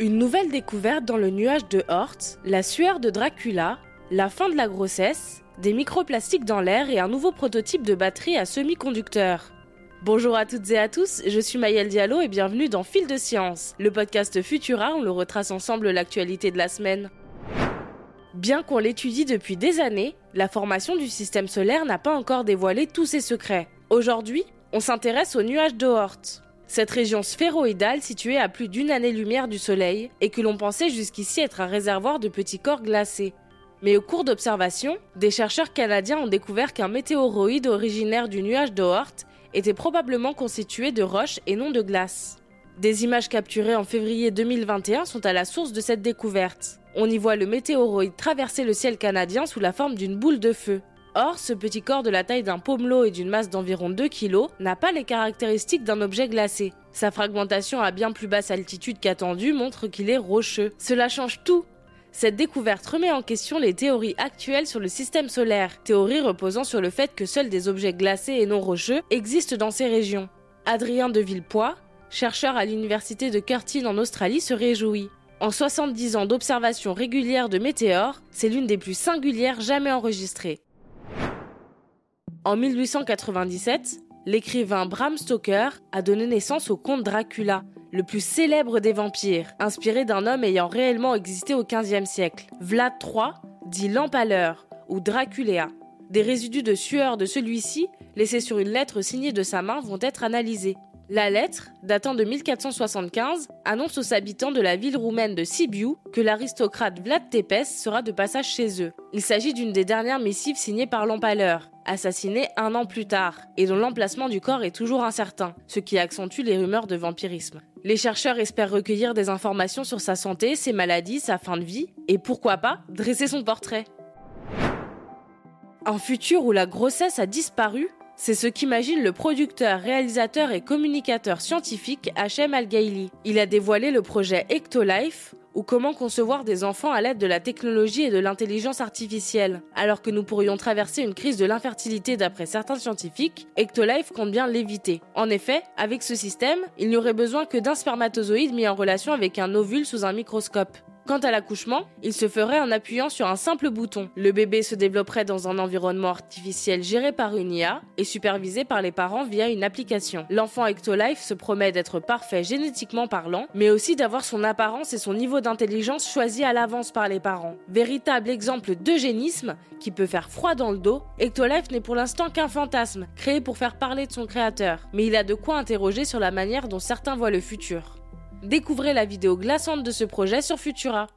Une nouvelle découverte dans le nuage de Hort, la sueur de Dracula, la fin de la grossesse, des microplastiques dans l'air et un nouveau prototype de batterie à semi-conducteur. Bonjour à toutes et à tous, je suis Mayel Diallo et bienvenue dans Fil de Science, le podcast Futura où l'on retrace ensemble l'actualité de la semaine. Bien qu'on l'étudie depuis des années, la formation du système solaire n'a pas encore dévoilé tous ses secrets. Aujourd'hui, on s'intéresse au nuage de Oort. Cette région sphéroïdale située à plus d'une année-lumière du Soleil et que l'on pensait jusqu'ici être un réservoir de petits corps glacés. Mais au cours d'observations, des chercheurs canadiens ont découvert qu'un météoroïde originaire du nuage d'Oort était probablement constitué de roches et non de glace. Des images capturées en février 2021 sont à la source de cette découverte. On y voit le météoroïde traverser le ciel canadien sous la forme d'une boule de feu. Or, ce petit corps de la taille d'un pommelot et d'une masse d'environ 2 kg n'a pas les caractéristiques d'un objet glacé. Sa fragmentation à bien plus basse altitude qu'attendu montre qu'il est rocheux. Cela change tout cette découverte remet en question les théories actuelles sur le système solaire, théories reposant sur le fait que seuls des objets glacés et non rocheux existent dans ces régions. Adrien de Villepoix, chercheur à l'université de Curtin en Australie, se réjouit. En 70 ans d'observation régulière de météores, c'est l'une des plus singulières jamais enregistrées. En 1897, l'écrivain Bram Stoker a donné naissance au conte Dracula, le plus célèbre des vampires, inspiré d'un homme ayant réellement existé au XVe siècle. Vlad III, dit l'empaleur ou Draculéa. Des résidus de sueur de celui-ci, laissés sur une lettre signée de sa main, vont être analysés. La lettre, datant de 1475, annonce aux habitants de la ville roumaine de Sibiu que l'aristocrate Vlad Tepes sera de passage chez eux. Il s'agit d'une des dernières missives signées par l'empaleur, assassiné un an plus tard, et dont l'emplacement du corps est toujours incertain, ce qui accentue les rumeurs de vampirisme. Les chercheurs espèrent recueillir des informations sur sa santé, ses maladies, sa fin de vie, et pourquoi pas dresser son portrait. Un futur où la grossesse a disparu c'est ce qu'imagine le producteur, réalisateur et communicateur scientifique H.M. Al-Gaili. Il a dévoilé le projet Ectolife, ou comment concevoir des enfants à l'aide de la technologie et de l'intelligence artificielle. Alors que nous pourrions traverser une crise de l'infertilité d'après certains scientifiques, Ectolife compte bien l'éviter. En effet, avec ce système, il n'y aurait besoin que d'un spermatozoïde mis en relation avec un ovule sous un microscope. Quant à l'accouchement, il se ferait en appuyant sur un simple bouton. Le bébé se développerait dans un environnement artificiel géré par une IA et supervisé par les parents via une application. L'enfant Ectolife se promet d'être parfait génétiquement parlant, mais aussi d'avoir son apparence et son niveau d'intelligence choisi à l'avance par les parents. Véritable exemple d'eugénisme qui peut faire froid dans le dos, Ectolife n'est pour l'instant qu'un fantasme, créé pour faire parler de son créateur. Mais il a de quoi interroger sur la manière dont certains voient le futur. Découvrez la vidéo glaçante de ce projet sur Futura.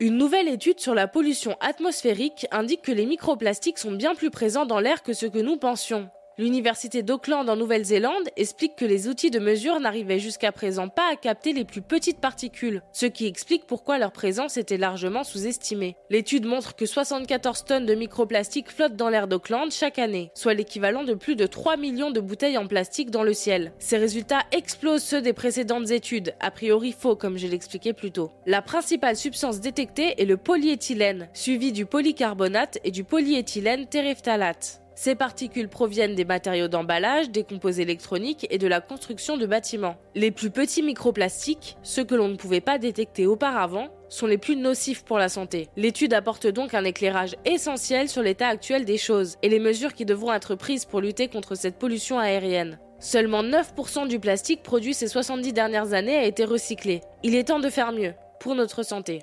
Une nouvelle étude sur la pollution atmosphérique indique que les microplastiques sont bien plus présents dans l'air que ce que nous pensions. L'université d'Auckland en Nouvelle-Zélande explique que les outils de mesure n'arrivaient jusqu'à présent pas à capter les plus petites particules, ce qui explique pourquoi leur présence était largement sous-estimée. L'étude montre que 74 tonnes de microplastiques flottent dans l'air d'Auckland chaque année, soit l'équivalent de plus de 3 millions de bouteilles en plastique dans le ciel. Ces résultats explosent ceux des précédentes études, a priori faux comme je l'expliquais plus tôt. La principale substance détectée est le polyéthylène, suivi du polycarbonate et du polyéthylène terephthalate. Ces particules proviennent des matériaux d'emballage, des composés électroniques et de la construction de bâtiments. Les plus petits microplastiques, ceux que l'on ne pouvait pas détecter auparavant, sont les plus nocifs pour la santé. L'étude apporte donc un éclairage essentiel sur l'état actuel des choses et les mesures qui devront être prises pour lutter contre cette pollution aérienne. Seulement 9% du plastique produit ces 70 dernières années a été recyclé. Il est temps de faire mieux, pour notre santé.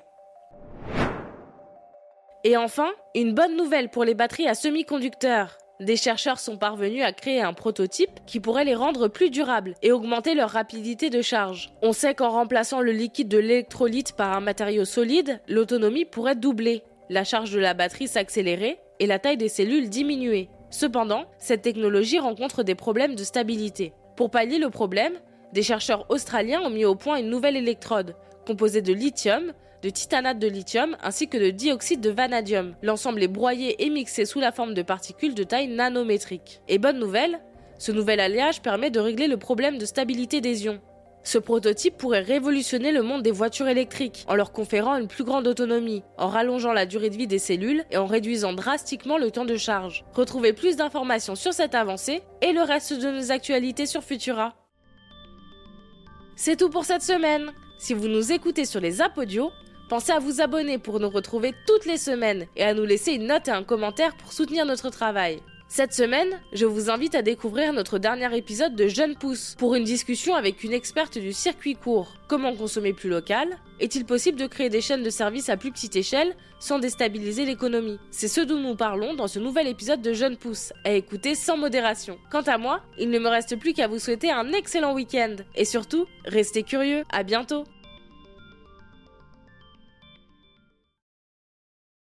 Et enfin, une bonne nouvelle pour les batteries à semi-conducteurs. Des chercheurs sont parvenus à créer un prototype qui pourrait les rendre plus durables et augmenter leur rapidité de charge. On sait qu'en remplaçant le liquide de l'électrolyte par un matériau solide, l'autonomie pourrait doubler, la charge de la batterie s'accélérer et la taille des cellules diminuer. Cependant, cette technologie rencontre des problèmes de stabilité. Pour pallier le problème, des chercheurs australiens ont mis au point une nouvelle électrode, composée de lithium, de titanate de lithium ainsi que de dioxyde de vanadium. L'ensemble est broyé et mixé sous la forme de particules de taille nanométrique. Et bonne nouvelle, ce nouvel alliage permet de régler le problème de stabilité des ions. Ce prototype pourrait révolutionner le monde des voitures électriques en leur conférant une plus grande autonomie, en rallongeant la durée de vie des cellules et en réduisant drastiquement le temps de charge. Retrouvez plus d'informations sur cette avancée et le reste de nos actualités sur Futura. C'est tout pour cette semaine. Si vous nous écoutez sur les apodios, pensez à vous abonner pour nous retrouver toutes les semaines et à nous laisser une note et un commentaire pour soutenir notre travail. Cette semaine, je vous invite à découvrir notre dernier épisode de Jeune Pousse pour une discussion avec une experte du circuit court. Comment consommer plus local? Est-il possible de créer des chaînes de services à plus petite échelle sans déstabiliser l'économie? C'est ce dont nous parlons dans ce nouvel épisode de Jeune Pousse, à écouter sans modération. Quant à moi, il ne me reste plus qu'à vous souhaiter un excellent week-end. Et surtout, restez curieux, à bientôt